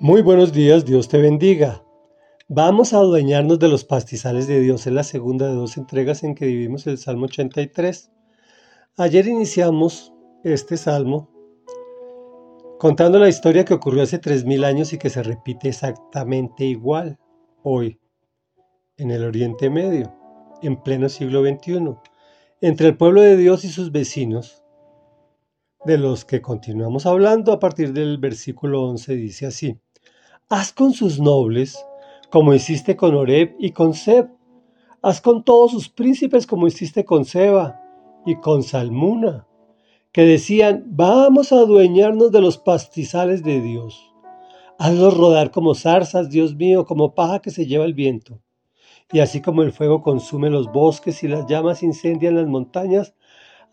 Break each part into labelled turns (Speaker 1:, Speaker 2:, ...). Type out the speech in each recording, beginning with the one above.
Speaker 1: Muy buenos días, Dios te bendiga. Vamos a adueñarnos de los pastizales de Dios. Es la segunda de dos entregas en que vivimos el Salmo 83. Ayer iniciamos este salmo contando la historia que ocurrió hace 3.000 años y que se repite exactamente igual hoy en el Oriente Medio, en pleno siglo XXI, entre el pueblo de Dios y sus vecinos, de los que continuamos hablando a partir del versículo 11, dice así. Haz con sus nobles como hiciste con Oreb y con Seb. Haz con todos sus príncipes como hiciste con Seba y con Salmuna, que decían, vamos a adueñarnos de los pastizales de Dios. Hazlos rodar como zarzas, Dios mío, como paja que se lleva el viento. Y así como el fuego consume los bosques y las llamas incendian las montañas,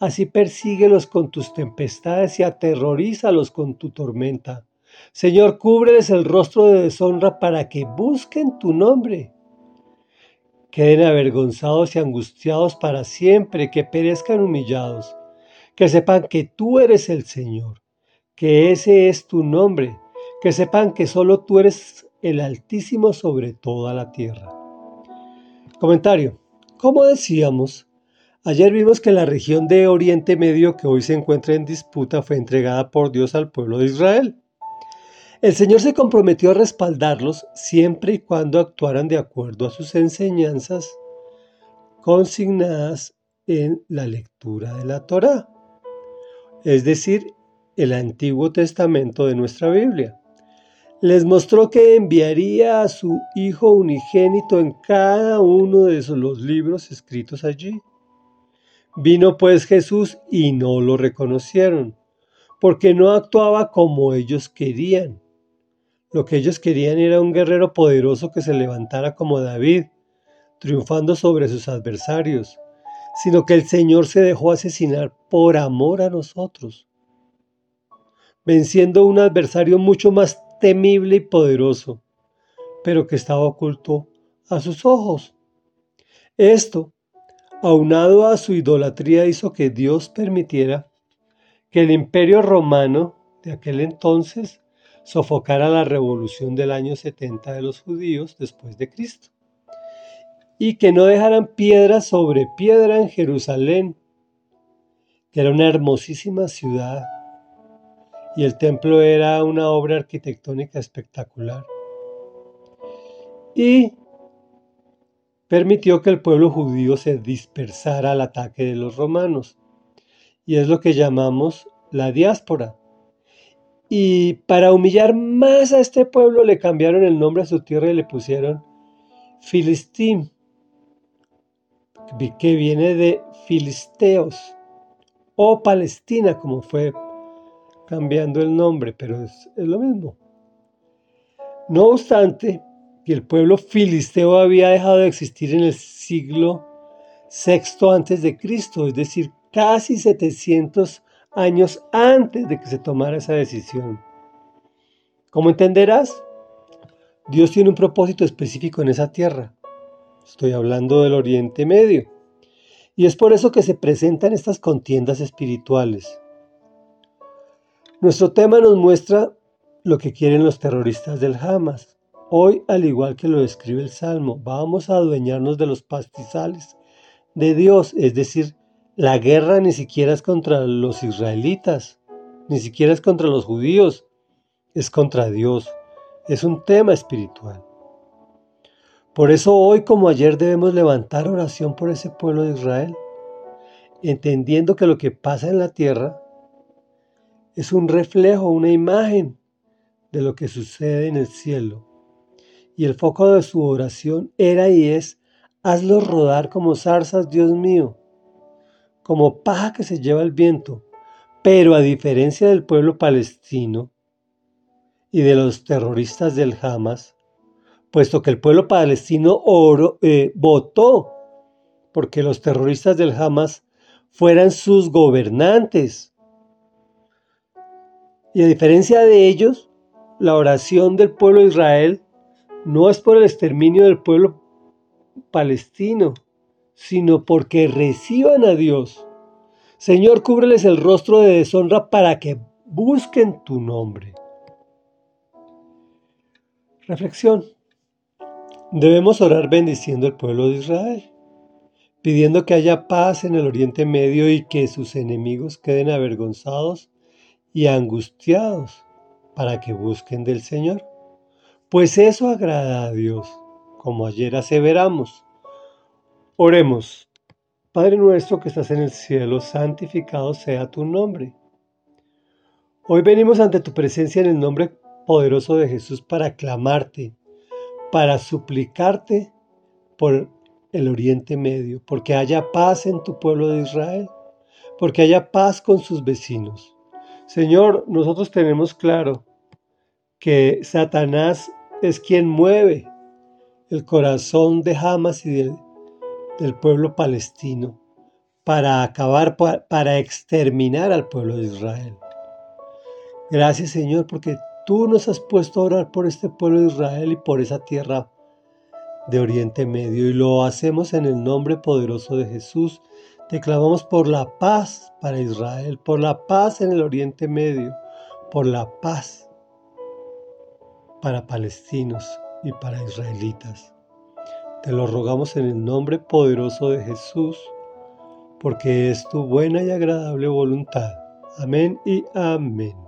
Speaker 1: así persíguelos con tus tempestades y aterrorízalos con tu tormenta. Señor, cúbreles el rostro de deshonra para que busquen tu nombre. Queden avergonzados y angustiados para siempre, que perezcan humillados, que sepan que tú eres el Señor, que ese es tu nombre, que sepan que solo tú eres el Altísimo sobre toda la tierra. Comentario. Como decíamos, ayer vimos que la región de Oriente Medio que hoy se encuentra en disputa fue entregada por Dios al pueblo de Israel. El Señor se comprometió a respaldarlos siempre y cuando actuaran de acuerdo a sus enseñanzas consignadas en la lectura de la Torá, es decir, el Antiguo Testamento de nuestra Biblia. Les mostró que enviaría a su Hijo unigénito en cada uno de los libros escritos allí. Vino pues Jesús y no lo reconocieron, porque no actuaba como ellos querían lo que ellos querían era un guerrero poderoso que se levantara como David, triunfando sobre sus adversarios, sino que el Señor se dejó asesinar por amor a nosotros, venciendo un adversario mucho más temible y poderoso, pero que estaba oculto a sus ojos. Esto, aunado a su idolatría, hizo que Dios permitiera que el imperio romano de aquel entonces sofocara la revolución del año 70 de los judíos después de Cristo, y que no dejaran piedra sobre piedra en Jerusalén, que era una hermosísima ciudad, y el templo era una obra arquitectónica espectacular. Y permitió que el pueblo judío se dispersara al ataque de los romanos, y es lo que llamamos la diáspora y para humillar más a este pueblo le cambiaron el nombre a su tierra y le pusieron Filistín, que viene de Filisteos o Palestina, como fue cambiando el nombre, pero es, lo mismo. No obstante, que el pueblo filisteo había dejado de existir en el siglo VI antes de Cristo, es decir, casi 700 años antes de que se tomara esa decisión. Como entenderás, Dios tiene un propósito específico en esa tierra. Estoy hablando del Oriente Medio. Y es por eso que se presentan estas contiendas espirituales. Nuestro tema nos muestra lo que quieren los terroristas del Hamas. Hoy, al igual que lo describe el Salmo, vamos a adueñarnos de los pastizales de Dios, es decir, la guerra ni siquiera es contra los israelitas, ni siquiera es contra los judíos, es contra Dios. Es un tema espiritual. Por eso hoy como ayer debemos levantar oración por ese pueblo de Israel, entendiendo que lo que pasa en la tierra es un reflejo, una imagen de lo que sucede en el cielo. Y el foco de su oración era y es, hazlo rodar como zarzas, Dios mío, como paja que se lleva el viento. Pero a diferencia del pueblo palestino y de los terroristas del Hamas, puesto que el pueblo palestino oro, eh, votó porque los terroristas del Hamas fueran sus gobernantes. Y a diferencia de ellos, la oración del pueblo de Israel no es por el exterminio del pueblo palestino, sino porque reciban a Dios. Señor, cúbreles el rostro de deshonra para que busquen tu nombre. Reflexión. Debemos orar bendiciendo al pueblo de Israel, pidiendo que haya paz en el Oriente Medio y que sus enemigos queden avergonzados y angustiados para que busquen del Señor. Pues eso agrada a Dios, como ayer aseveramos. Oremos. Padre nuestro que estás en el cielo, santificado sea tu nombre. Hoy venimos ante tu presencia en el nombre poderoso de Jesús para clamarte, para suplicarte por el Oriente Medio, porque haya paz en tu pueblo de Israel, porque haya paz con sus vecinos. Señor, nosotros tenemos claro que Satanás es quien mueve el corazón de Hamas y del pueblo palestino para acabar, para exterminar al pueblo de Israel. Gracias Señor porque Tú nos has puesto a orar por este pueblo de Israel y por esa tierra de Oriente Medio y lo hacemos en el nombre poderoso de Jesús. Te clamamos por la paz para Israel, por la paz en el Oriente Medio, por la paz para palestinos y para israelitas. Te lo rogamos en el nombre poderoso de Jesús, porque es tu buena y agradable voluntad. Amén y amén.